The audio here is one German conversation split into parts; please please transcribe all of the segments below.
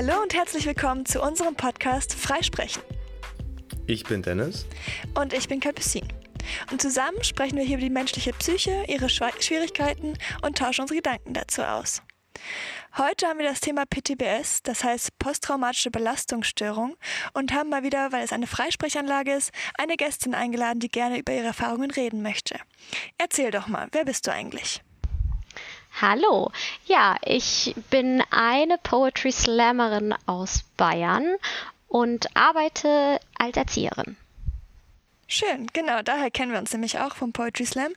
Hallo und herzlich willkommen zu unserem Podcast Freisprechen. Ich bin Dennis. Und ich bin Capucine. Und zusammen sprechen wir hier über die menschliche Psyche, ihre Schwierigkeiten und tauschen unsere Gedanken dazu aus. Heute haben wir das Thema PTBS, das heißt posttraumatische Belastungsstörung, und haben mal wieder, weil es eine Freisprechanlage ist, eine Gästin eingeladen, die gerne über ihre Erfahrungen reden möchte. Erzähl doch mal, wer bist du eigentlich? Hallo, ja, ich bin eine Poetry Slammerin aus Bayern und arbeite als Erzieherin. Schön, genau, daher kennen wir uns nämlich auch vom Poetry Slam.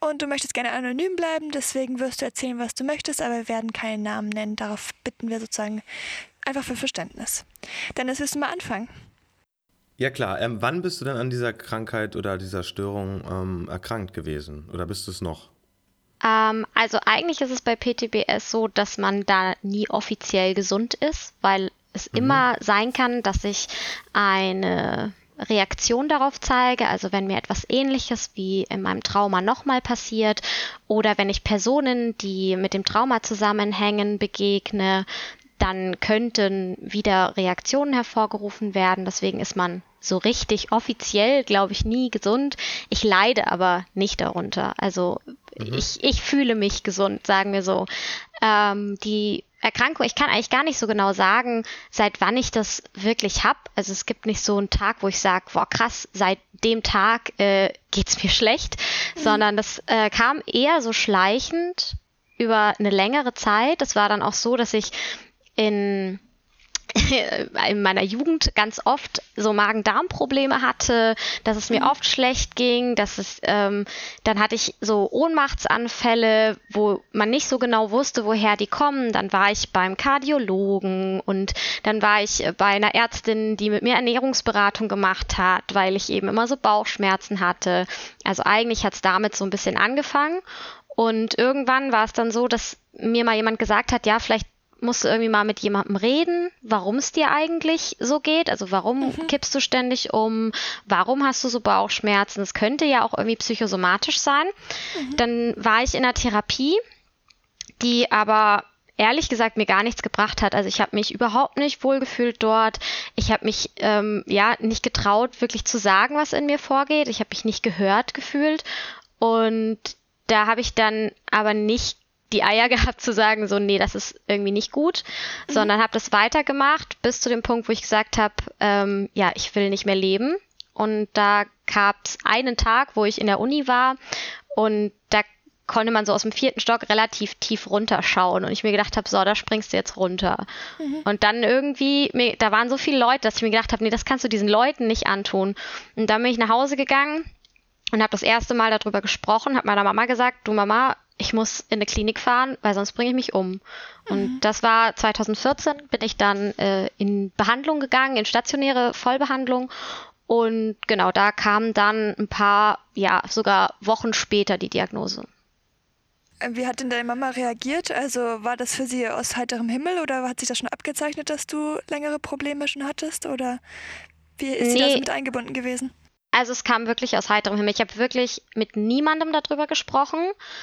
Und du möchtest gerne anonym bleiben, deswegen wirst du erzählen, was du möchtest, aber wir werden keinen Namen nennen. Darauf bitten wir sozusagen einfach für Verständnis. Dennis, willst du mal anfangen? Ja klar, ähm, wann bist du denn an dieser Krankheit oder dieser Störung ähm, erkrankt gewesen? Oder bist du es noch? Ähm, also eigentlich ist es bei PTBS so, dass man da nie offiziell gesund ist, weil es mhm. immer sein kann, dass ich eine Reaktion darauf zeige, also wenn mir etwas ähnliches wie in meinem Trauma nochmal passiert oder wenn ich Personen, die mit dem Trauma zusammenhängen, begegne, dann könnten wieder Reaktionen hervorgerufen werden. Deswegen ist man so richtig offiziell, glaube ich, nie gesund. Ich leide aber nicht darunter. Also mhm. ich, ich fühle mich gesund, sagen wir so. Ähm, die Erkrankung, ich kann eigentlich gar nicht so genau sagen, seit wann ich das wirklich habe. Also es gibt nicht so einen Tag, wo ich sage, boah krass, seit dem Tag äh, geht's mir schlecht, mhm. sondern das äh, kam eher so schleichend über eine längere Zeit. Das war dann auch so, dass ich in in meiner Jugend ganz oft so Magen-Darm-Probleme hatte, dass es mir mhm. oft schlecht ging, dass es, ähm, dann hatte ich so Ohnmachtsanfälle, wo man nicht so genau wusste, woher die kommen. Dann war ich beim Kardiologen und dann war ich bei einer Ärztin, die mit mir Ernährungsberatung gemacht hat, weil ich eben immer so Bauchschmerzen hatte. Also eigentlich hat es damit so ein bisschen angefangen. Und irgendwann war es dann so, dass mir mal jemand gesagt hat, ja, vielleicht musst du irgendwie mal mit jemandem reden, warum es dir eigentlich so geht. Also warum mhm. kippst du ständig um? Warum hast du so Bauchschmerzen? Es könnte ja auch irgendwie psychosomatisch sein. Mhm. Dann war ich in einer Therapie, die aber ehrlich gesagt mir gar nichts gebracht hat. Also ich habe mich überhaupt nicht wohlgefühlt dort. Ich habe mich ähm, ja nicht getraut, wirklich zu sagen, was in mir vorgeht. Ich habe mich nicht gehört gefühlt. Und da habe ich dann aber nicht die Eier gehabt zu sagen, so, nee, das ist irgendwie nicht gut, mhm. sondern habe das weitergemacht bis zu dem Punkt, wo ich gesagt habe, ähm, ja, ich will nicht mehr leben. Und da gab es einen Tag, wo ich in der Uni war und da konnte man so aus dem vierten Stock relativ tief runterschauen und ich mir gedacht habe, so, da springst du jetzt runter. Mhm. Und dann irgendwie, mir, da waren so viele Leute, dass ich mir gedacht habe, nee, das kannst du diesen Leuten nicht antun. Und dann bin ich nach Hause gegangen und habe das erste Mal darüber gesprochen, habe meiner Mama gesagt, du Mama, ich muss in eine Klinik fahren, weil sonst bringe ich mich um. Und mhm. das war 2014, bin ich dann äh, in Behandlung gegangen, in stationäre Vollbehandlung. Und genau, da kam dann ein paar, ja, sogar Wochen später die Diagnose. Äh, wie hat denn deine Mama reagiert? Also war das für sie aus heiterem Himmel oder hat sich das schon abgezeichnet, dass du längere Probleme schon hattest? Oder wie ist nee. sie da mit eingebunden gewesen? Also es kam wirklich aus heiterem Himmel. Ich habe wirklich mit niemandem darüber gesprochen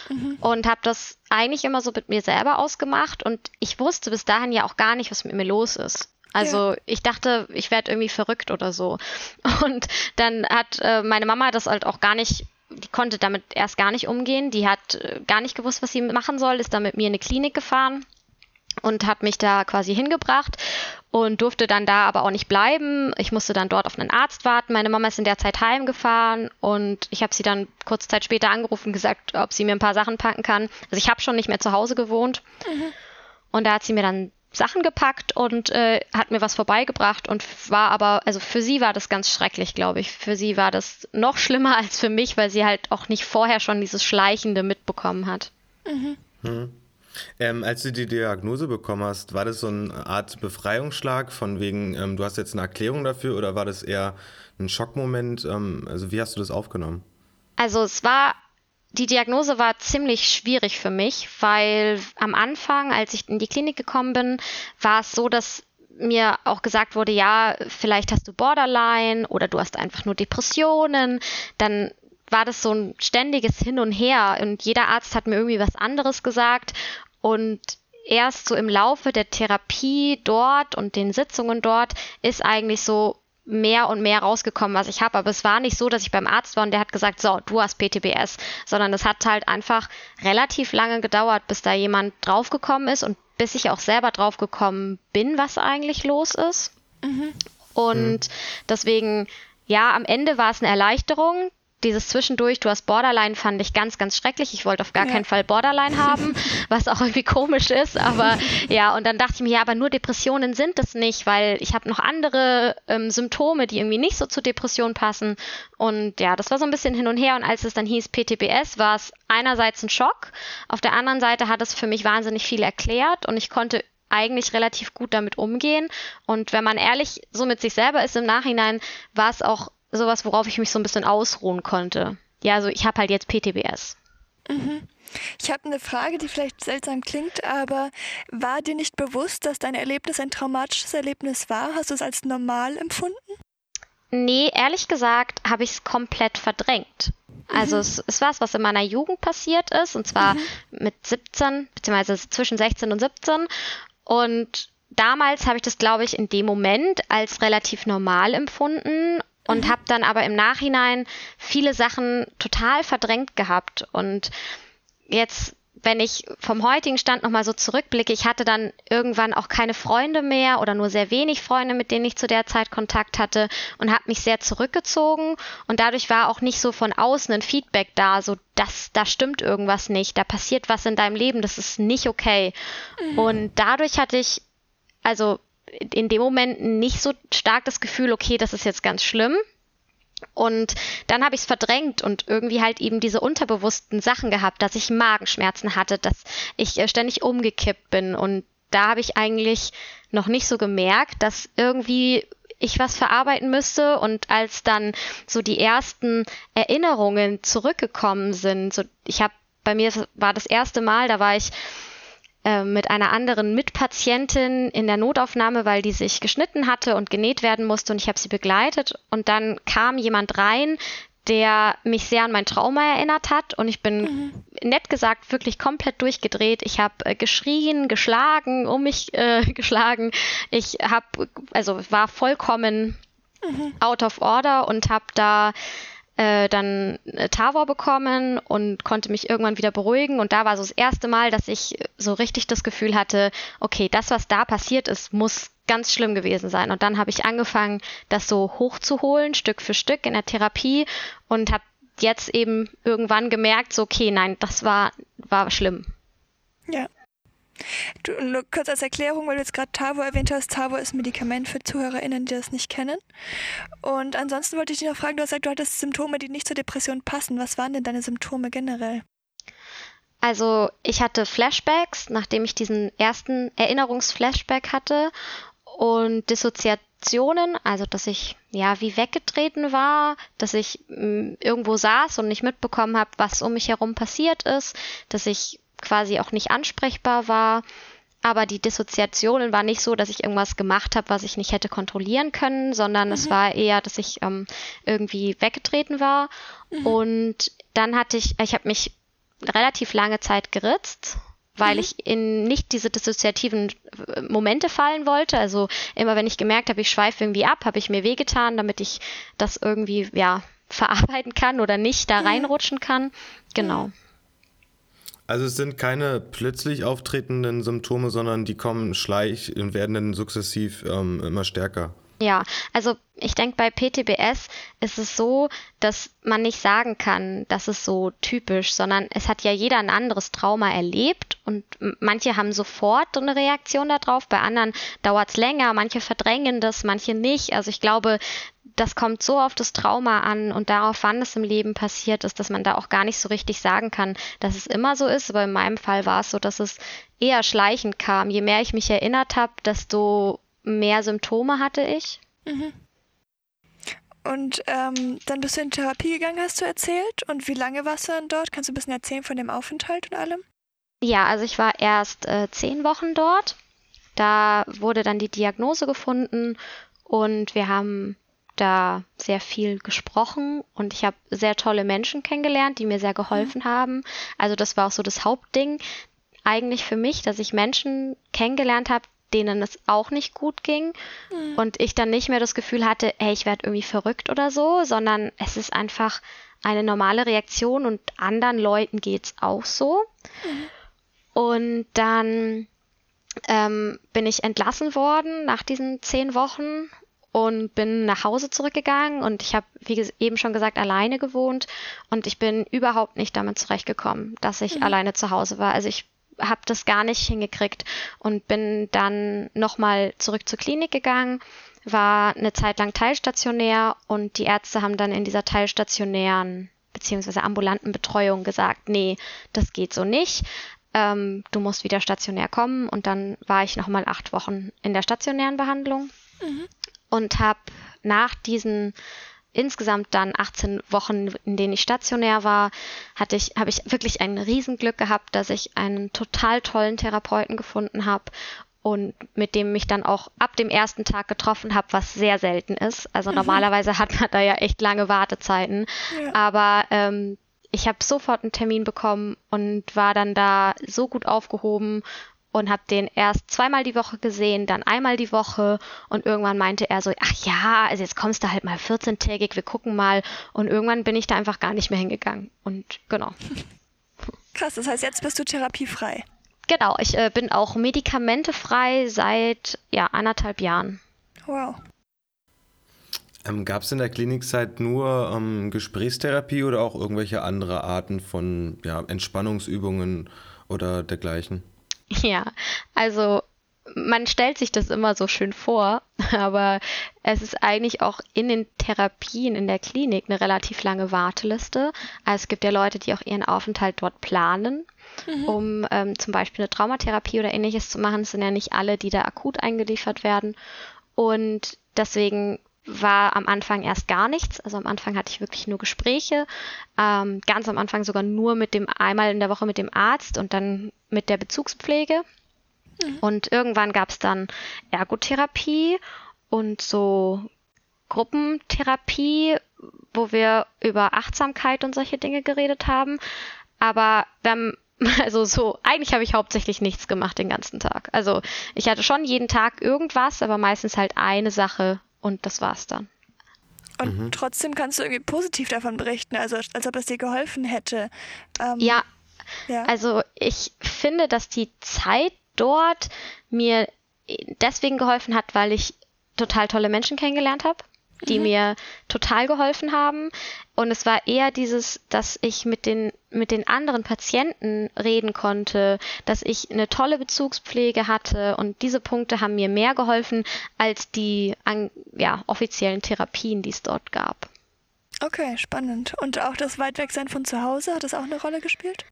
mhm. und habe das eigentlich immer so mit mir selber ausgemacht. Und ich wusste bis dahin ja auch gar nicht, was mit mir los ist. Also ja. ich dachte, ich werde irgendwie verrückt oder so. Und dann hat äh, meine Mama das halt auch gar nicht, die konnte damit erst gar nicht umgehen. Die hat äh, gar nicht gewusst, was sie machen soll, ist dann mit mir in eine Klinik gefahren und hat mich da quasi hingebracht und durfte dann da aber auch nicht bleiben. Ich musste dann dort auf einen Arzt warten. Meine Mama ist in der Zeit heimgefahren und ich habe sie dann kurze Zeit später angerufen und gesagt, ob sie mir ein paar Sachen packen kann. Also ich habe schon nicht mehr zu Hause gewohnt. Mhm. Und da hat sie mir dann Sachen gepackt und äh, hat mir was vorbeigebracht und war aber, also für sie war das ganz schrecklich, glaube ich. Für sie war das noch schlimmer als für mich, weil sie halt auch nicht vorher schon dieses Schleichende mitbekommen hat. Mhm. Mhm. Ähm, als du die Diagnose bekommen hast, war das so eine Art Befreiungsschlag von wegen, ähm, du hast jetzt eine Erklärung dafür oder war das eher ein Schockmoment? Ähm, also wie hast du das aufgenommen? Also es war, die Diagnose war ziemlich schwierig für mich, weil am Anfang, als ich in die Klinik gekommen bin, war es so, dass mir auch gesagt wurde, ja, vielleicht hast du Borderline oder du hast einfach nur Depressionen. Dann war das so ein ständiges Hin und Her und jeder Arzt hat mir irgendwie was anderes gesagt und erst so im Laufe der Therapie dort und den Sitzungen dort ist eigentlich so mehr und mehr rausgekommen, was ich habe. Aber es war nicht so, dass ich beim Arzt war und der hat gesagt, so, du hast PTBS, sondern es hat halt einfach relativ lange gedauert, bis da jemand draufgekommen ist und bis ich auch selber draufgekommen bin, was eigentlich los ist. Mhm. Und mhm. deswegen, ja, am Ende war es eine Erleichterung, dieses Zwischendurch, du hast Borderline, fand ich ganz, ganz schrecklich. Ich wollte auf gar ja. keinen Fall Borderline haben, was auch irgendwie komisch ist. Aber ja, und dann dachte ich mir, ja, aber nur Depressionen sind es nicht, weil ich habe noch andere ähm, Symptome, die irgendwie nicht so zur Depression passen. Und ja, das war so ein bisschen hin und her. Und als es dann hieß PTBS, war es einerseits ein Schock. Auf der anderen Seite hat es für mich wahnsinnig viel erklärt und ich konnte eigentlich relativ gut damit umgehen. Und wenn man ehrlich so mit sich selber ist im Nachhinein, war es auch sowas, worauf ich mich so ein bisschen ausruhen konnte. Ja, also ich habe halt jetzt PTBS. Mhm. Ich habe eine Frage, die vielleicht seltsam klingt, aber war dir nicht bewusst, dass dein Erlebnis ein traumatisches Erlebnis war? Hast du es als normal empfunden? Nee, ehrlich gesagt habe ich es komplett verdrängt. Also mhm. es, es war es, was in meiner Jugend passiert ist, und zwar mhm. mit 17, beziehungsweise zwischen 16 und 17. Und damals habe ich das, glaube ich, in dem Moment als relativ normal empfunden und mhm. habe dann aber im Nachhinein viele Sachen total verdrängt gehabt und jetzt wenn ich vom heutigen Stand nochmal so zurückblicke, ich hatte dann irgendwann auch keine Freunde mehr oder nur sehr wenig Freunde, mit denen ich zu der Zeit Kontakt hatte und habe mich sehr zurückgezogen und dadurch war auch nicht so von außen ein Feedback da, so dass da stimmt irgendwas nicht, da passiert was in deinem Leben, das ist nicht okay. Mhm. Und dadurch hatte ich also in dem Moment nicht so stark das Gefühl, okay, das ist jetzt ganz schlimm. Und dann habe ich es verdrängt und irgendwie halt eben diese unterbewussten Sachen gehabt, dass ich Magenschmerzen hatte, dass ich äh, ständig umgekippt bin. Und da habe ich eigentlich noch nicht so gemerkt, dass irgendwie ich was verarbeiten müsste. Und als dann so die ersten Erinnerungen zurückgekommen sind, so ich habe bei mir war das erste Mal, da war ich äh, mit einer anderen Mitpatientin in der Notaufnahme, weil die sich geschnitten hatte und genäht werden musste und ich habe sie begleitet und dann kam jemand rein, der mich sehr an mein Trauma erinnert hat und ich bin mhm. nett gesagt wirklich komplett durchgedreht. Ich habe äh, geschrien, geschlagen, um mich äh, geschlagen. Ich habe also war vollkommen mhm. out of order und habe da äh, dann äh, Tavor bekommen und konnte mich irgendwann wieder beruhigen. Und da war so das erste Mal, dass ich so richtig das Gefühl hatte, okay, das, was da passiert ist, muss ganz schlimm gewesen sein. Und dann habe ich angefangen, das so hochzuholen, Stück für Stück in der Therapie und habe jetzt eben irgendwann gemerkt, so, okay, nein, das war, war schlimm. Ja. Du, nur kurz als Erklärung, weil du jetzt gerade Tavor erwähnt hast. Tavor ist ein Medikament für ZuhörerInnen, die das nicht kennen. Und ansonsten wollte ich dich noch fragen, du hast gesagt, du hattest Symptome, die nicht zur Depression passen. Was waren denn deine Symptome generell? Also ich hatte Flashbacks, nachdem ich diesen ersten Erinnerungsflashback hatte und Dissoziationen, also dass ich ja wie weggetreten war, dass ich mh, mm, irgendwo saß und nicht mitbekommen habe, was um mich herum passiert ist, dass ich quasi auch nicht ansprechbar war. Aber die Dissoziationen war nicht so, dass ich irgendwas gemacht habe, was ich nicht hätte kontrollieren können, sondern mhm. es war eher, dass ich ähm, irgendwie weggetreten war. Mhm. Und dann hatte ich, ich habe mich relativ lange Zeit geritzt, weil mhm. ich in nicht diese dissoziativen äh, Momente fallen wollte. Also immer wenn ich gemerkt habe, ich schweife irgendwie ab, habe ich mir wehgetan, damit ich das irgendwie ja verarbeiten kann oder nicht da reinrutschen kann. Genau. Also es sind keine plötzlich auftretenden Symptome, sondern die kommen schleich und werden dann sukzessiv ähm, immer stärker. Ja, also ich denke, bei PTBS ist es so, dass man nicht sagen kann, das ist so typisch, sondern es hat ja jeder ein anderes Trauma erlebt und manche haben sofort eine Reaktion darauf, bei anderen dauert es länger, manche verdrängen das, manche nicht. Also ich glaube, das kommt so auf das Trauma an und darauf, wann es im Leben passiert ist, dass man da auch gar nicht so richtig sagen kann, dass es immer so ist. Aber in meinem Fall war es so, dass es eher schleichend kam. Je mehr ich mich erinnert habe, desto mehr Symptome hatte ich. Mhm. Und ähm, dann bist du in Therapie gegangen, hast du erzählt. Und wie lange warst du dann dort? Kannst du ein bisschen erzählen von dem Aufenthalt und allem? Ja, also ich war erst äh, zehn Wochen dort. Da wurde dann die Diagnose gefunden und wir haben da sehr viel gesprochen und ich habe sehr tolle Menschen kennengelernt, die mir sehr geholfen mhm. haben. Also das war auch so das Hauptding. eigentlich für mich, dass ich Menschen kennengelernt habe, denen es auch nicht gut ging mhm. und ich dann nicht mehr das Gefühl hatte, ey, ich werde irgendwie verrückt oder so, sondern es ist einfach eine normale Reaktion und anderen Leuten geht es auch so. Mhm. Und dann ähm, bin ich entlassen worden nach diesen zehn Wochen und bin nach Hause zurückgegangen und ich habe, wie eben schon gesagt, alleine gewohnt und ich bin überhaupt nicht damit zurechtgekommen, dass ich mhm. alleine zu Hause war. Also ich habe das gar nicht hingekriegt und bin dann nochmal zurück zur Klinik gegangen, war eine Zeit lang teilstationär und die Ärzte haben dann in dieser teilstationären beziehungsweise ambulanten Betreuung gesagt, nee, das geht so nicht. Ähm, du musst wieder stationär kommen und dann war ich nochmal acht Wochen in der stationären Behandlung mhm. und habe nach diesen insgesamt dann 18 Wochen, in denen ich stationär war, hatte ich, habe ich wirklich ein Riesenglück gehabt, dass ich einen total tollen Therapeuten gefunden habe und mit dem mich dann auch ab dem ersten Tag getroffen habe, was sehr selten ist. Also mhm. normalerweise hat man da ja echt lange Wartezeiten. Ja. Aber ähm, ich habe sofort einen Termin bekommen und war dann da so gut aufgehoben und habe den erst zweimal die Woche gesehen, dann einmal die Woche und irgendwann meinte er so, ach ja, also jetzt kommst du halt mal 14-tägig, wir gucken mal und irgendwann bin ich da einfach gar nicht mehr hingegangen und genau. Krass, das heißt, jetzt bist du therapiefrei. Genau, ich äh, bin auch medikamentefrei seit ja, anderthalb Jahren. Wow. Ähm, Gab es in der Klinikzeit nur ähm, Gesprächstherapie oder auch irgendwelche andere Arten von ja, Entspannungsübungen oder dergleichen? Ja, also man stellt sich das immer so schön vor, aber es ist eigentlich auch in den Therapien in der Klinik eine relativ lange Warteliste. Also es gibt ja Leute, die auch ihren Aufenthalt dort planen, mhm. um ähm, zum Beispiel eine Traumatherapie oder ähnliches zu machen. Es sind ja nicht alle, die da akut eingeliefert werden. Und deswegen war am Anfang erst gar nichts. Also am Anfang hatte ich wirklich nur Gespräche. Ähm, ganz am Anfang sogar nur mit dem, einmal in der Woche mit dem Arzt und dann mit der Bezugspflege. Mhm. Und irgendwann gab es dann Ergotherapie und so Gruppentherapie, wo wir über Achtsamkeit und solche Dinge geredet haben. Aber wir also so, eigentlich habe ich hauptsächlich nichts gemacht den ganzen Tag. Also ich hatte schon jeden Tag irgendwas, aber meistens halt eine Sache und das war's dann. Und mhm. trotzdem kannst du irgendwie positiv davon berichten, also als ob es dir geholfen hätte. Ähm, ja, ja, also ich finde, dass die Zeit dort mir deswegen geholfen hat, weil ich total tolle Menschen kennengelernt habe die mhm. mir total geholfen haben. Und es war eher dieses, dass ich mit den, mit den anderen Patienten reden konnte, dass ich eine tolle Bezugspflege hatte und diese Punkte haben mir mehr geholfen als die an, ja, offiziellen Therapien, die es dort gab. Okay, spannend. Und auch das Weitwegsein von zu Hause, hat das auch eine Rolle gespielt?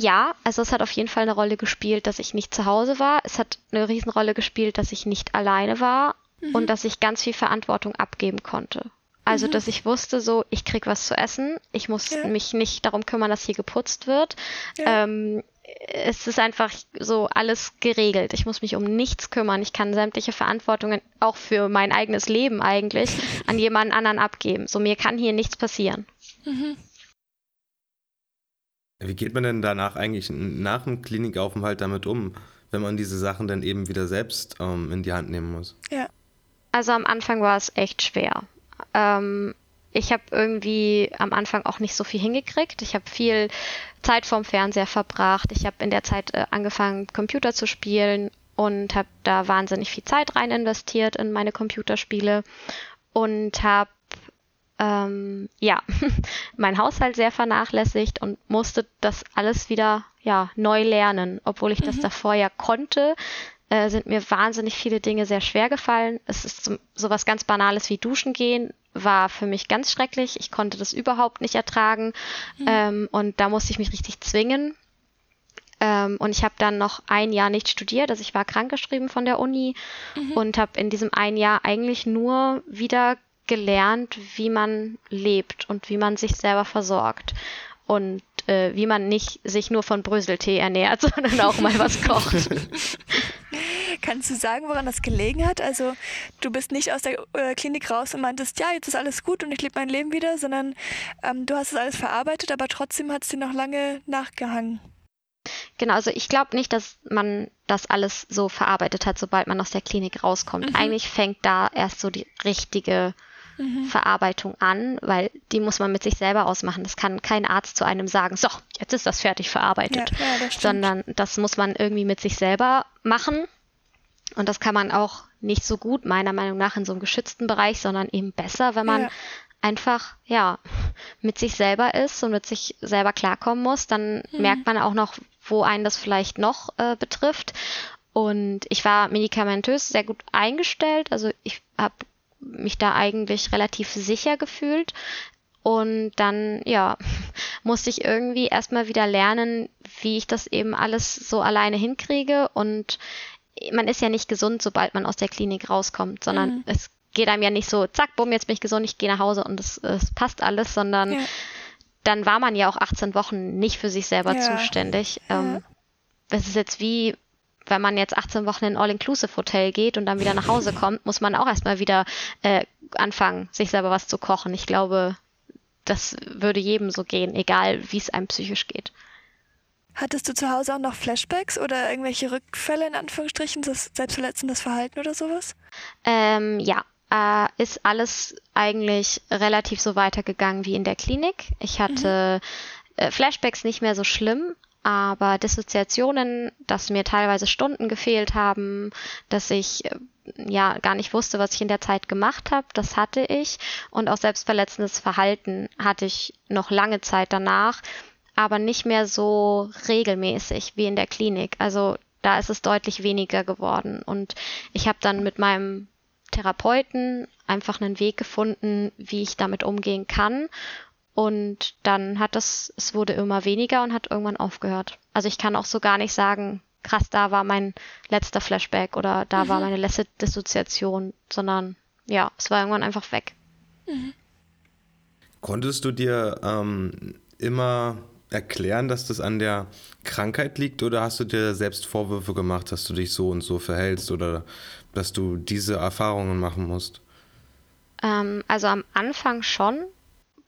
Ja, also es hat auf jeden Fall eine Rolle gespielt, dass ich nicht zu Hause war. Es hat eine Riesenrolle gespielt, dass ich nicht alleine war mhm. und dass ich ganz viel Verantwortung abgeben konnte. Also, mhm. dass ich wusste, so, ich krieg was zu essen, ich muss ja. mich nicht darum kümmern, dass hier geputzt wird. Ja. Ähm, es ist einfach so alles geregelt. Ich muss mich um nichts kümmern. Ich kann sämtliche Verantwortungen auch für mein eigenes Leben eigentlich an jemanden anderen abgeben. So mir kann hier nichts passieren. Mhm. Wie geht man denn danach eigentlich nach dem Klinikaufenthalt damit um, wenn man diese Sachen dann eben wieder selbst ähm, in die Hand nehmen muss? Ja. Also am Anfang war es echt schwer. Ähm, ich habe irgendwie am Anfang auch nicht so viel hingekriegt. Ich habe viel Zeit vorm Fernseher verbracht. Ich habe in der Zeit äh, angefangen, Computer zu spielen und habe da wahnsinnig viel Zeit rein investiert in meine Computerspiele und habe ähm, ja mein Haushalt sehr vernachlässigt und musste das alles wieder ja neu lernen, obwohl ich das mhm. davor ja konnte äh, sind mir wahnsinnig viele Dinge sehr schwer gefallen. Es ist so, so was ganz Banales wie Duschen gehen, war für mich ganz schrecklich. Ich konnte das überhaupt nicht ertragen. Mhm. Ähm, und da musste ich mich richtig zwingen. Ähm, und ich habe dann noch ein Jahr nicht studiert. Also ich war krankgeschrieben von der Uni mhm. und habe in diesem ein Jahr eigentlich nur wieder gelernt, wie man lebt und wie man sich selber versorgt. Und äh, wie man nicht sich nur von Bröseltee ernährt, sondern auch mal was kocht. Kannst du sagen, woran das gelegen hat? Also du bist nicht aus der äh, Klinik raus und meintest, ja, jetzt ist alles gut und ich lebe mein Leben wieder, sondern ähm, du hast es alles verarbeitet, aber trotzdem hat es dir noch lange nachgehangen. Genau, also ich glaube nicht, dass man das alles so verarbeitet hat, sobald man aus der Klinik rauskommt. Mhm. Eigentlich fängt da erst so die richtige mhm. Verarbeitung an, weil die muss man mit sich selber ausmachen. Das kann kein Arzt zu einem sagen, so, jetzt ist das fertig verarbeitet, ja, ja, das sondern das muss man irgendwie mit sich selber machen. Und das kann man auch nicht so gut, meiner Meinung nach, in so einem geschützten Bereich, sondern eben besser, wenn man ja. einfach, ja, mit sich selber ist und mit sich selber klarkommen muss. Dann mhm. merkt man auch noch, wo einen das vielleicht noch äh, betrifft. Und ich war medikamentös sehr gut eingestellt. Also ich habe mich da eigentlich relativ sicher gefühlt. Und dann, ja, musste ich irgendwie erstmal wieder lernen, wie ich das eben alles so alleine hinkriege. Und man ist ja nicht gesund, sobald man aus der Klinik rauskommt, sondern mhm. es geht einem ja nicht so, zack, bumm, jetzt bin ich gesund, ich gehe nach Hause und es, es passt alles, sondern ja. dann war man ja auch 18 Wochen nicht für sich selber ja. zuständig. Ja. Ähm, es ist jetzt wie, wenn man jetzt 18 Wochen in ein All-Inclusive-Hotel geht und dann wieder nach Hause kommt, muss man auch erstmal wieder äh, anfangen, sich selber was zu kochen. Ich glaube, das würde jedem so gehen, egal wie es einem psychisch geht. Hattest du zu Hause auch noch Flashbacks oder irgendwelche Rückfälle in Anführungsstrichen, das selbstverletzendes Verhalten oder sowas? Ähm, ja, äh, ist alles eigentlich relativ so weitergegangen wie in der Klinik. Ich hatte mhm. äh, Flashbacks nicht mehr so schlimm, aber Dissoziationen, dass mir teilweise Stunden gefehlt haben, dass ich äh, ja gar nicht wusste, was ich in der Zeit gemacht habe, das hatte ich und auch selbstverletzendes Verhalten hatte ich noch lange Zeit danach, aber nicht mehr so regelmäßig wie in der Klinik. Also da ist es deutlich weniger geworden und ich habe dann mit meinem Therapeuten einfach einen Weg gefunden, wie ich damit umgehen kann und dann hat das, es wurde immer weniger und hat irgendwann aufgehört. Also ich kann auch so gar nicht sagen, krass, da war mein letzter Flashback oder da mhm. war meine letzte Dissoziation, sondern ja, es war irgendwann einfach weg. Mhm. Konntest du dir ähm, immer erklären, dass das an der Krankheit liegt oder hast du dir selbst Vorwürfe gemacht, dass du dich so und so verhältst oder dass du diese Erfahrungen machen musst? Ähm, also am Anfang schon,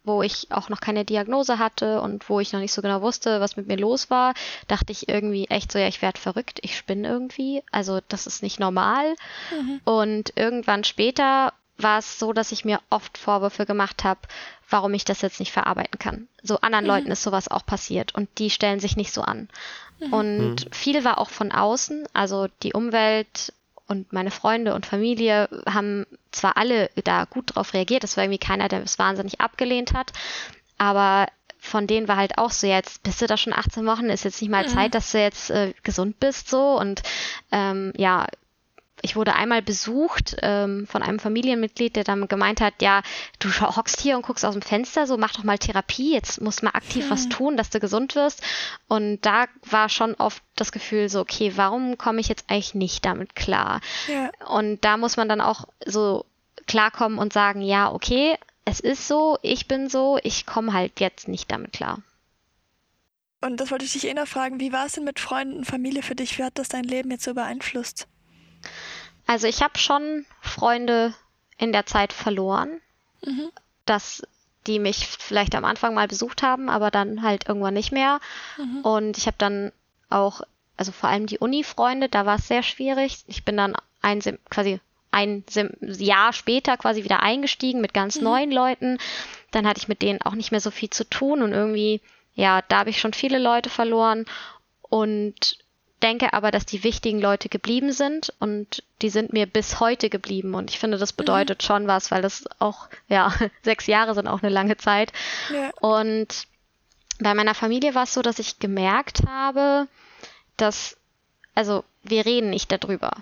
wo ich auch noch keine Diagnose hatte und wo ich noch nicht so genau wusste, was mit mir los war, dachte ich irgendwie echt so, ja, ich werde verrückt, ich spinne irgendwie. Also das ist nicht normal. Mhm. Und irgendwann später war es so, dass ich mir oft Vorwürfe gemacht habe, warum ich das jetzt nicht verarbeiten kann. So anderen mhm. Leuten ist sowas auch passiert und die stellen sich nicht so an. Mhm. Und mhm. viel war auch von außen, also die Umwelt und meine Freunde und Familie haben zwar alle da gut drauf reagiert, es war irgendwie keiner, der es wahnsinnig abgelehnt hat, aber von denen war halt auch so, jetzt bist du da schon 18 Wochen, ist jetzt nicht mal mhm. Zeit, dass du jetzt äh, gesund bist so und ähm, ja, ich wurde einmal besucht ähm, von einem Familienmitglied, der dann gemeint hat, ja, du hockst hier und guckst aus dem Fenster, so mach doch mal Therapie, jetzt musst du mal aktiv hm. was tun, dass du gesund wirst. Und da war schon oft das Gefühl so, okay, warum komme ich jetzt eigentlich nicht damit klar? Ja. Und da muss man dann auch so klarkommen und sagen, ja, okay, es ist so, ich bin so, ich komme halt jetzt nicht damit klar. Und das wollte ich dich eh noch fragen, wie war es denn mit Freunden und Familie für dich? Wie hat das dein Leben jetzt so beeinflusst? Also ich habe schon Freunde in der Zeit verloren, mhm. dass die mich vielleicht am Anfang mal besucht haben, aber dann halt irgendwann nicht mehr. Mhm. Und ich habe dann auch, also vor allem die Uni-Freunde, da war es sehr schwierig. Ich bin dann ein quasi ein Jahr später quasi wieder eingestiegen mit ganz mhm. neuen Leuten. Dann hatte ich mit denen auch nicht mehr so viel zu tun und irgendwie, ja, da habe ich schon viele Leute verloren. Und denke aber, dass die wichtigen Leute geblieben sind und die sind mir bis heute geblieben. Und ich finde, das bedeutet mhm. schon was, weil das auch, ja, sechs Jahre sind auch eine lange Zeit. Ja. Und bei meiner Familie war es so, dass ich gemerkt habe, dass, also wir reden nicht darüber,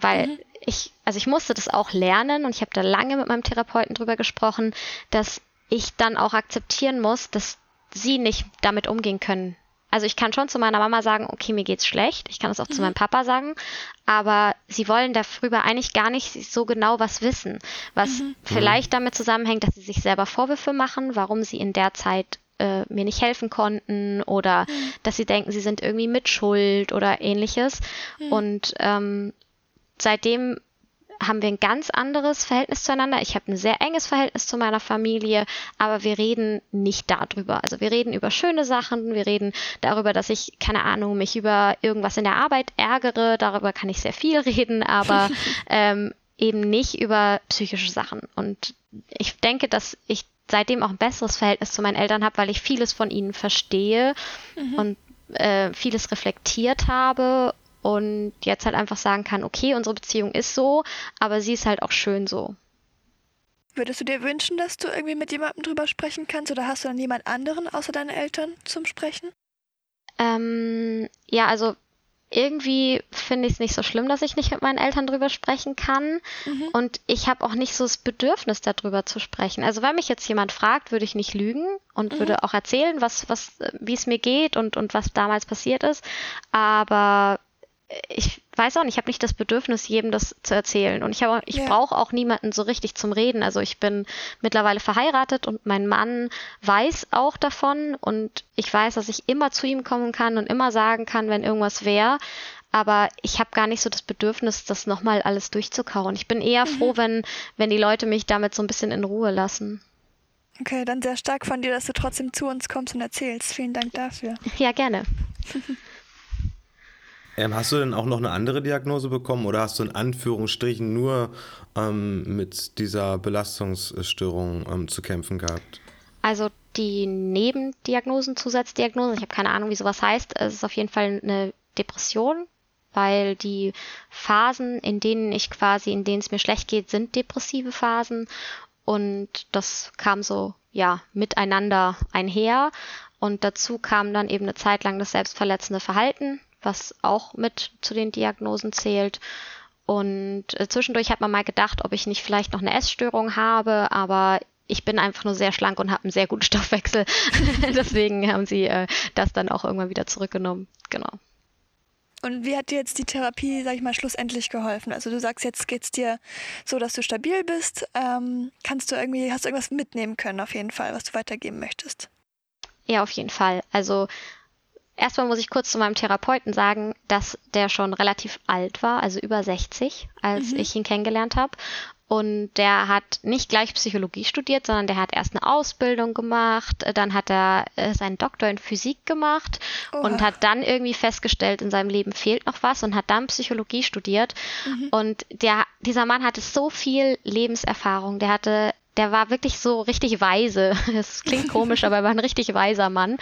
weil mhm. ich, also ich musste das auch lernen und ich habe da lange mit meinem Therapeuten drüber gesprochen, dass ich dann auch akzeptieren muss, dass sie nicht damit umgehen können, also ich kann schon zu meiner Mama sagen, okay, mir geht's schlecht. Ich kann es auch mhm. zu meinem Papa sagen. Aber sie wollen darüber eigentlich gar nicht so genau was wissen. Was mhm. vielleicht damit zusammenhängt, dass sie sich selber Vorwürfe machen, warum sie in der Zeit äh, mir nicht helfen konnten oder mhm. dass sie denken, sie sind irgendwie mit Schuld oder ähnliches. Mhm. Und ähm, seitdem haben wir ein ganz anderes Verhältnis zueinander. Ich habe ein sehr enges Verhältnis zu meiner Familie, aber wir reden nicht darüber. Also wir reden über schöne Sachen, wir reden darüber, dass ich, keine Ahnung, mich über irgendwas in der Arbeit ärgere. Darüber kann ich sehr viel reden, aber ähm, eben nicht über psychische Sachen. Und ich denke, dass ich seitdem auch ein besseres Verhältnis zu meinen Eltern habe, weil ich vieles von ihnen verstehe mhm. und äh, vieles reflektiert habe und jetzt halt einfach sagen kann, okay, unsere Beziehung ist so, aber sie ist halt auch schön so. Würdest du dir wünschen, dass du irgendwie mit jemandem drüber sprechen kannst oder hast du dann jemand anderen außer deinen Eltern zum Sprechen? Ähm, ja, also irgendwie finde ich es nicht so schlimm, dass ich nicht mit meinen Eltern drüber sprechen kann. Mhm. Und ich habe auch nicht so das Bedürfnis, darüber zu sprechen. Also wenn mich jetzt jemand fragt, würde ich nicht lügen und mhm. würde auch erzählen, was, was, wie es mir geht und, und was damals passiert ist. Aber ich weiß auch nicht, ich habe nicht das Bedürfnis, jedem das zu erzählen. Und ich, habe, ich yeah. brauche auch niemanden so richtig zum Reden. Also ich bin mittlerweile verheiratet und mein Mann weiß auch davon und ich weiß, dass ich immer zu ihm kommen kann und immer sagen kann, wenn irgendwas wäre. Aber ich habe gar nicht so das Bedürfnis, das nochmal alles durchzukauen. Ich bin eher mhm. froh, wenn, wenn die Leute mich damit so ein bisschen in Ruhe lassen. Okay, dann sehr stark von dir, dass du trotzdem zu uns kommst und erzählst. Vielen Dank dafür. Ja, gerne. Ähm, hast du denn auch noch eine andere Diagnose bekommen oder hast du in Anführungsstrichen nur ähm, mit dieser Belastungsstörung ähm, zu kämpfen gehabt? Also die Nebendiagnosen, Zusatzdiagnosen, ich habe keine Ahnung, wie sowas heißt. Es ist auf jeden Fall eine Depression, weil die Phasen, in denen ich quasi, in denen es mir schlecht geht, sind depressive Phasen. Und das kam so, ja, miteinander einher. Und dazu kam dann eben eine Zeit lang das selbstverletzende Verhalten, was auch mit zu den Diagnosen zählt. Und äh, zwischendurch hat man mal gedacht, ob ich nicht vielleicht noch eine Essstörung habe, aber ich bin einfach nur sehr schlank und habe einen sehr guten Stoffwechsel. Deswegen haben sie äh, das dann auch irgendwann wieder zurückgenommen. Genau. Und wie hat dir jetzt die Therapie, sag ich mal, schlussendlich geholfen? Also du sagst, jetzt geht's dir so, dass du stabil bist. Ähm, kannst du irgendwie, hast du irgendwas mitnehmen können auf jeden Fall, was du weitergeben möchtest? Ja, auf jeden Fall. Also Erstmal muss ich kurz zu meinem Therapeuten sagen, dass der schon relativ alt war, also über 60, als mhm. ich ihn kennengelernt habe. Und der hat nicht gleich Psychologie studiert, sondern der hat erst eine Ausbildung gemacht, dann hat er äh, seinen Doktor in Physik gemacht Oha. und hat dann irgendwie festgestellt, in seinem Leben fehlt noch was und hat dann Psychologie studiert. Mhm. Und der, dieser Mann hatte so viel Lebenserfahrung. Der hatte der war wirklich so richtig weise. Es klingt komisch, aber er war ein richtig weiser Mann.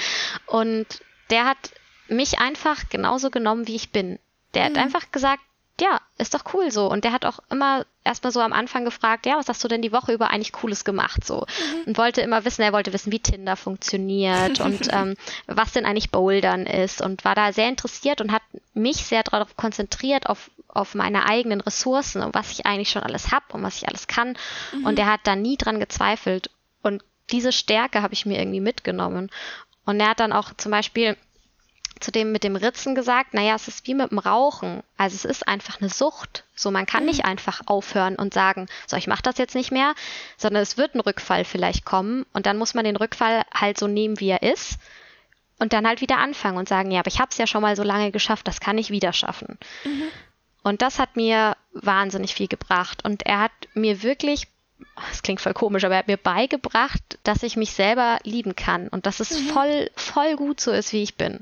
Und der hat mich einfach genauso genommen, wie ich bin. Der mhm. hat einfach gesagt, ja, ist doch cool so. Und der hat auch immer erstmal so am Anfang gefragt, ja, was hast du denn die Woche über eigentlich Cooles gemacht so? Mhm. Und wollte immer wissen, er wollte wissen, wie Tinder funktioniert und ähm, was denn eigentlich Bouldern ist und war da sehr interessiert und hat mich sehr darauf konzentriert, auf, auf meine eigenen Ressourcen und was ich eigentlich schon alles habe und was ich alles kann. Mhm. Und er hat da nie dran gezweifelt. Und diese Stärke habe ich mir irgendwie mitgenommen. Und er hat dann auch zum Beispiel zu dem mit dem Ritzen gesagt, naja, es ist wie mit dem Rauchen. Also es ist einfach eine Sucht. So, man kann nicht mhm. einfach aufhören und sagen, so, ich mache das jetzt nicht mehr, sondern es wird ein Rückfall vielleicht kommen und dann muss man den Rückfall halt so nehmen, wie er ist und dann halt wieder anfangen und sagen, ja, aber ich habe es ja schon mal so lange geschafft, das kann ich wieder schaffen. Mhm. Und das hat mir wahnsinnig viel gebracht und er hat mir wirklich es klingt voll komisch, aber er hat mir beigebracht, dass ich mich selber lieben kann und dass es mhm. voll, voll gut so ist, wie ich bin.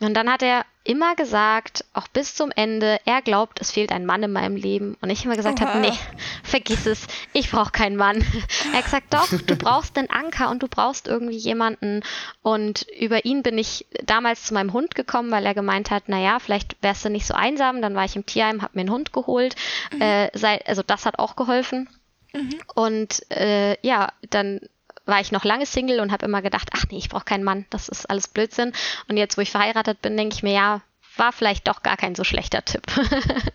Und dann hat er immer gesagt, auch bis zum Ende, er glaubt, es fehlt ein Mann in meinem Leben. Und ich immer gesagt habe, nee, vergiss es, ich brauche keinen Mann. Er hat gesagt, doch, du brauchst einen Anker und du brauchst irgendwie jemanden. Und über ihn bin ich damals zu meinem Hund gekommen, weil er gemeint hat, naja, vielleicht wärst du nicht so einsam. Dann war ich im Tierheim, habe mir einen Hund geholt. Mhm. Äh, sei, also das hat auch geholfen. Mhm. Und äh, ja, dann war ich noch lange Single und habe immer gedacht, ach nee, ich brauche keinen Mann, das ist alles Blödsinn. Und jetzt, wo ich verheiratet bin, denke ich mir, ja, war vielleicht doch gar kein so schlechter Tipp.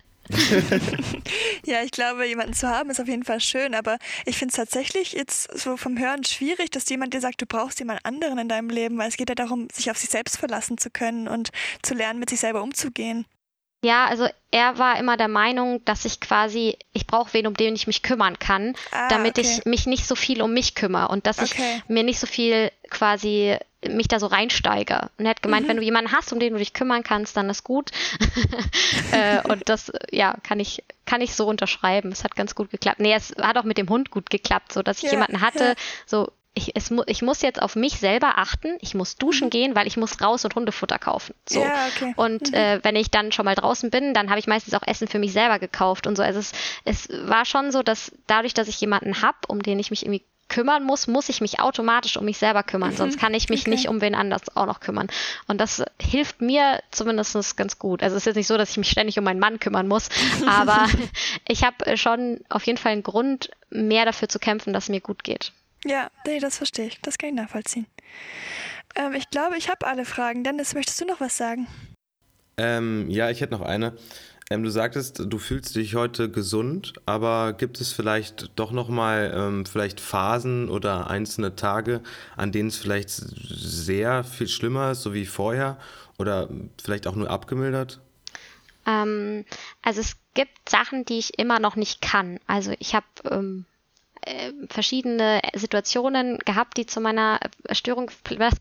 ja, ich glaube, jemanden zu haben ist auf jeden Fall schön, aber ich finde es tatsächlich jetzt so vom Hören schwierig, dass jemand dir sagt, du brauchst jemand anderen in deinem Leben, weil es geht ja darum, sich auf sich selbst verlassen zu können und zu lernen, mit sich selber umzugehen. Ja, also er war immer der Meinung, dass ich quasi, ich brauche wen, um den ich mich kümmern kann, ah, damit okay. ich mich nicht so viel um mich kümmere und dass okay. ich mir nicht so viel quasi mich da so reinsteige. Und er hat gemeint, mhm. wenn du jemanden hast, um den du dich kümmern kannst, dann ist gut. äh, und das, ja, kann ich, kann ich so unterschreiben. Es hat ganz gut geklappt. Nee, es hat auch mit dem Hund gut geklappt, so dass ich ja, jemanden hatte, ja. so ich, es, ich muss jetzt auf mich selber achten, ich muss duschen mhm. gehen, weil ich muss raus und Hundefutter kaufen. So. Ja, okay. Und mhm. äh, wenn ich dann schon mal draußen bin, dann habe ich meistens auch Essen für mich selber gekauft und so. Also es, es war schon so, dass dadurch, dass ich jemanden habe, um den ich mich irgendwie kümmern muss, muss ich mich automatisch um mich selber kümmern, mhm. sonst kann ich mich okay. nicht um wen anders auch noch kümmern. Und das hilft mir zumindest ganz gut. Also es ist jetzt nicht so, dass ich mich ständig um meinen Mann kümmern muss, aber ich habe schon auf jeden Fall einen Grund, mehr dafür zu kämpfen, dass es mir gut geht. Ja, nee, das verstehe ich. Das kann ich nachvollziehen. Ähm, ich glaube, ich habe alle Fragen. Dennis, möchtest du noch was sagen? Ähm, ja, ich hätte noch eine. Ähm, du sagtest, du fühlst dich heute gesund, aber gibt es vielleicht doch noch mal ähm, vielleicht Phasen oder einzelne Tage, an denen es vielleicht sehr viel schlimmer ist, so wie vorher, oder vielleicht auch nur abgemildert? Ähm, also es gibt Sachen, die ich immer noch nicht kann. Also ich habe ähm, äh, verschiedene Situationen gehabt, die zu meiner Störung,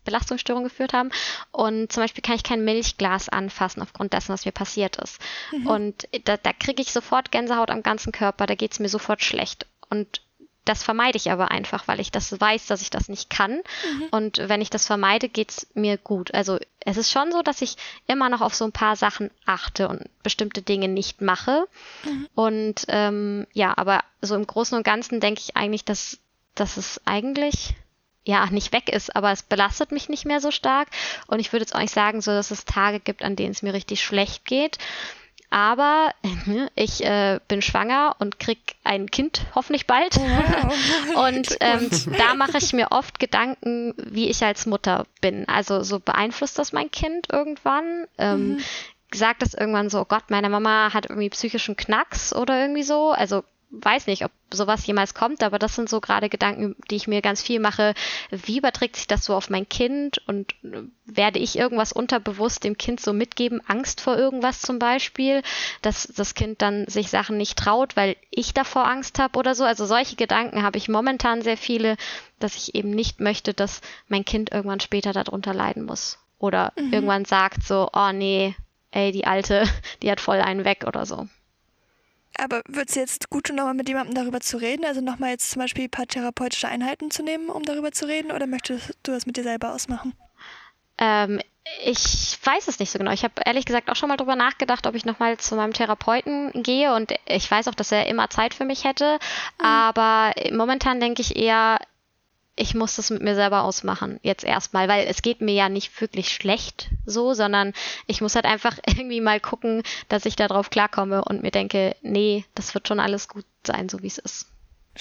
Belastungsstörung geführt haben. Und zum Beispiel kann ich kein Milchglas anfassen aufgrund dessen, was mir passiert ist. Mhm. Und da, da kriege ich sofort Gänsehaut am ganzen Körper, da geht es mir sofort schlecht. Und das vermeide ich aber einfach, weil ich das weiß, dass ich das nicht kann. Mhm. Und wenn ich das vermeide, geht es mir gut. Also es ist schon so, dass ich immer noch auf so ein paar Sachen achte und bestimmte Dinge nicht mache. Mhm. Und ähm, ja, aber so im Großen und Ganzen denke ich eigentlich, dass, dass es eigentlich ja nicht weg ist, aber es belastet mich nicht mehr so stark. Und ich würde jetzt auch nicht sagen, so dass es Tage gibt, an denen es mir richtig schlecht geht. Aber ich äh, bin schwanger und krieg ein Kind hoffentlich bald. Wow. und ähm, da mache ich mir oft Gedanken, wie ich als Mutter bin. Also so beeinflusst das mein Kind irgendwann. Ähm, mhm. Sagt das irgendwann so, oh Gott, meine Mama hat irgendwie psychischen Knacks oder irgendwie so. Also weiß nicht, ob sowas jemals kommt, aber das sind so gerade Gedanken, die ich mir ganz viel mache. Wie überträgt sich das so auf mein Kind und äh, werde ich irgendwas unterbewusst dem Kind so mitgeben? Angst vor irgendwas zum Beispiel, dass das Kind dann sich Sachen nicht traut, weil ich davor Angst habe oder so. Also solche Gedanken habe ich momentan sehr viele, dass ich eben nicht möchte, dass mein Kind irgendwann später darunter leiden muss. Oder mhm. irgendwann sagt so, oh nee, ey, die Alte, die hat voll einen weg oder so. Aber wird es jetzt gut tun, nochmal mit jemandem darüber zu reden? Also nochmal jetzt zum Beispiel ein paar therapeutische Einheiten zu nehmen, um darüber zu reden? Oder möchtest du das mit dir selber ausmachen? Ähm, ich weiß es nicht so genau. Ich habe ehrlich gesagt auch schon mal darüber nachgedacht, ob ich nochmal zu meinem Therapeuten gehe. Und ich weiß auch, dass er immer Zeit für mich hätte. Mhm. Aber momentan denke ich eher, ich muss das mit mir selber ausmachen, jetzt erstmal, weil es geht mir ja nicht wirklich schlecht so, sondern ich muss halt einfach irgendwie mal gucken, dass ich darauf klarkomme und mir denke, nee, das wird schon alles gut sein, so wie es ist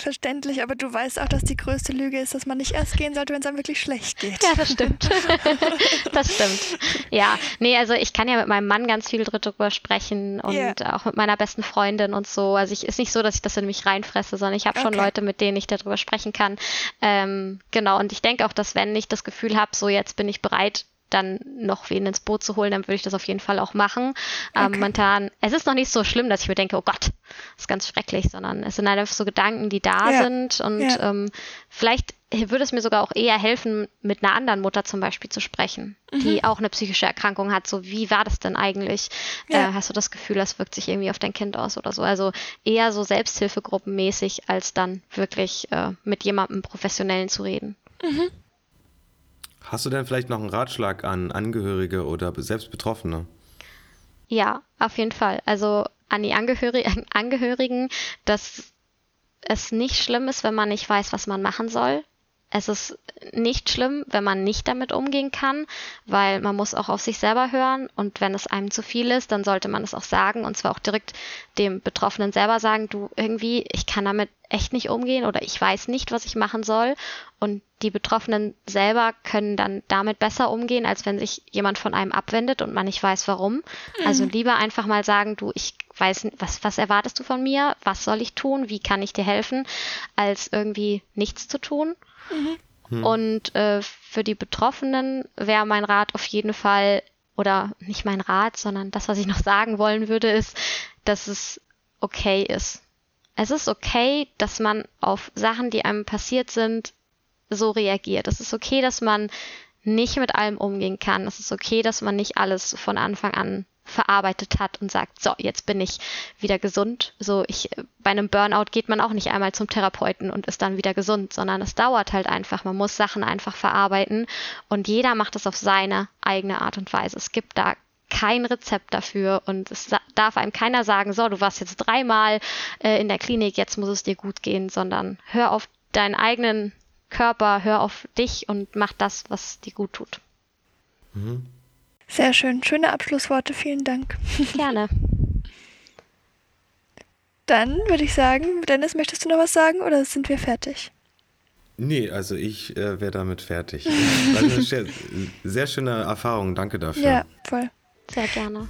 verständlich, aber du weißt auch, dass die größte Lüge ist, dass man nicht erst gehen sollte, wenn es einem wirklich schlecht geht. Ja, das stimmt. das stimmt. Ja, nee, also ich kann ja mit meinem Mann ganz viel drüber sprechen und yeah. auch mit meiner besten Freundin und so. Also ich ist nicht so, dass ich das in mich reinfresse, sondern ich habe schon okay. Leute, mit denen ich darüber sprechen kann. Ähm, genau, und ich denke auch, dass wenn ich das Gefühl habe, so jetzt bin ich bereit, dann noch wen ins Boot zu holen, dann würde ich das auf jeden Fall auch machen. Ähm, okay. Ähm, momentan, es ist noch nicht so schlimm, dass ich mir denke, oh Gott, das ist ganz schrecklich, sondern es sind einfach so Gedanken, die da ja. sind und ja. ähm, vielleicht würde es mir sogar auch eher helfen, mit einer anderen Mutter zum Beispiel zu sprechen, mhm. die auch eine psychische Erkrankung hat. So, wie war das denn eigentlich? Ja. Äh, hast du das Gefühl, das wirkt sich irgendwie auf dein Kind aus oder so? Also eher so Selbsthilfegruppenmäßig, als dann wirklich äh, mit jemandem Professionellen zu reden. Mhm. Hast du denn vielleicht noch einen Ratschlag an Angehörige oder selbst Betroffene? Ja, auf jeden Fall. Also an die Angehörigen, Angehörigen, dass es nicht schlimm ist, wenn man nicht weiß, was man machen soll. Es ist nicht schlimm, wenn man nicht damit umgehen kann, weil man muss auch auf sich selber hören und wenn es einem zu viel ist, dann sollte man es auch sagen und zwar auch direkt dem Betroffenen selber sagen, du irgendwie, ich kann damit echt nicht umgehen oder ich weiß nicht, was ich machen soll und die Betroffenen selber können dann damit besser umgehen, als wenn sich jemand von einem abwendet und man nicht weiß, warum. Mhm. Also lieber einfach mal sagen, du, ich weiß, was, was erwartest du von mir? Was soll ich tun? Wie kann ich dir helfen? Als irgendwie nichts zu tun. Mhm. Und äh, für die Betroffenen wäre mein Rat auf jeden Fall, oder nicht mein Rat, sondern das, was ich noch sagen wollen würde, ist, dass es okay ist. Es ist okay, dass man auf Sachen, die einem passiert sind, so reagiert. Es ist okay, dass man nicht mit allem umgehen kann. Es ist okay, dass man nicht alles von Anfang an verarbeitet hat und sagt, so, jetzt bin ich wieder gesund. So, ich, bei einem Burnout geht man auch nicht einmal zum Therapeuten und ist dann wieder gesund, sondern es dauert halt einfach. Man muss Sachen einfach verarbeiten und jeder macht es auf seine eigene Art und Weise. Es gibt da kein Rezept dafür und es darf einem keiner sagen, so, du warst jetzt dreimal äh, in der Klinik, jetzt muss es dir gut gehen, sondern hör auf deinen eigenen Körper, hör auf dich und mach das, was dir gut tut. Mhm. Sehr schön. Schöne Abschlussworte. Vielen Dank. Gerne. Dann würde ich sagen, Dennis, möchtest du noch was sagen oder sind wir fertig? Nee, also ich äh, wäre damit fertig. Sehr, sehr schöne Erfahrung. Danke dafür. Ja, voll. Sehr gerne.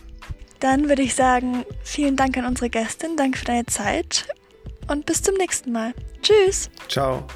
Dann würde ich sagen, vielen Dank an unsere Gästin. Danke für deine Zeit und bis zum nächsten Mal. Tschüss. Ciao.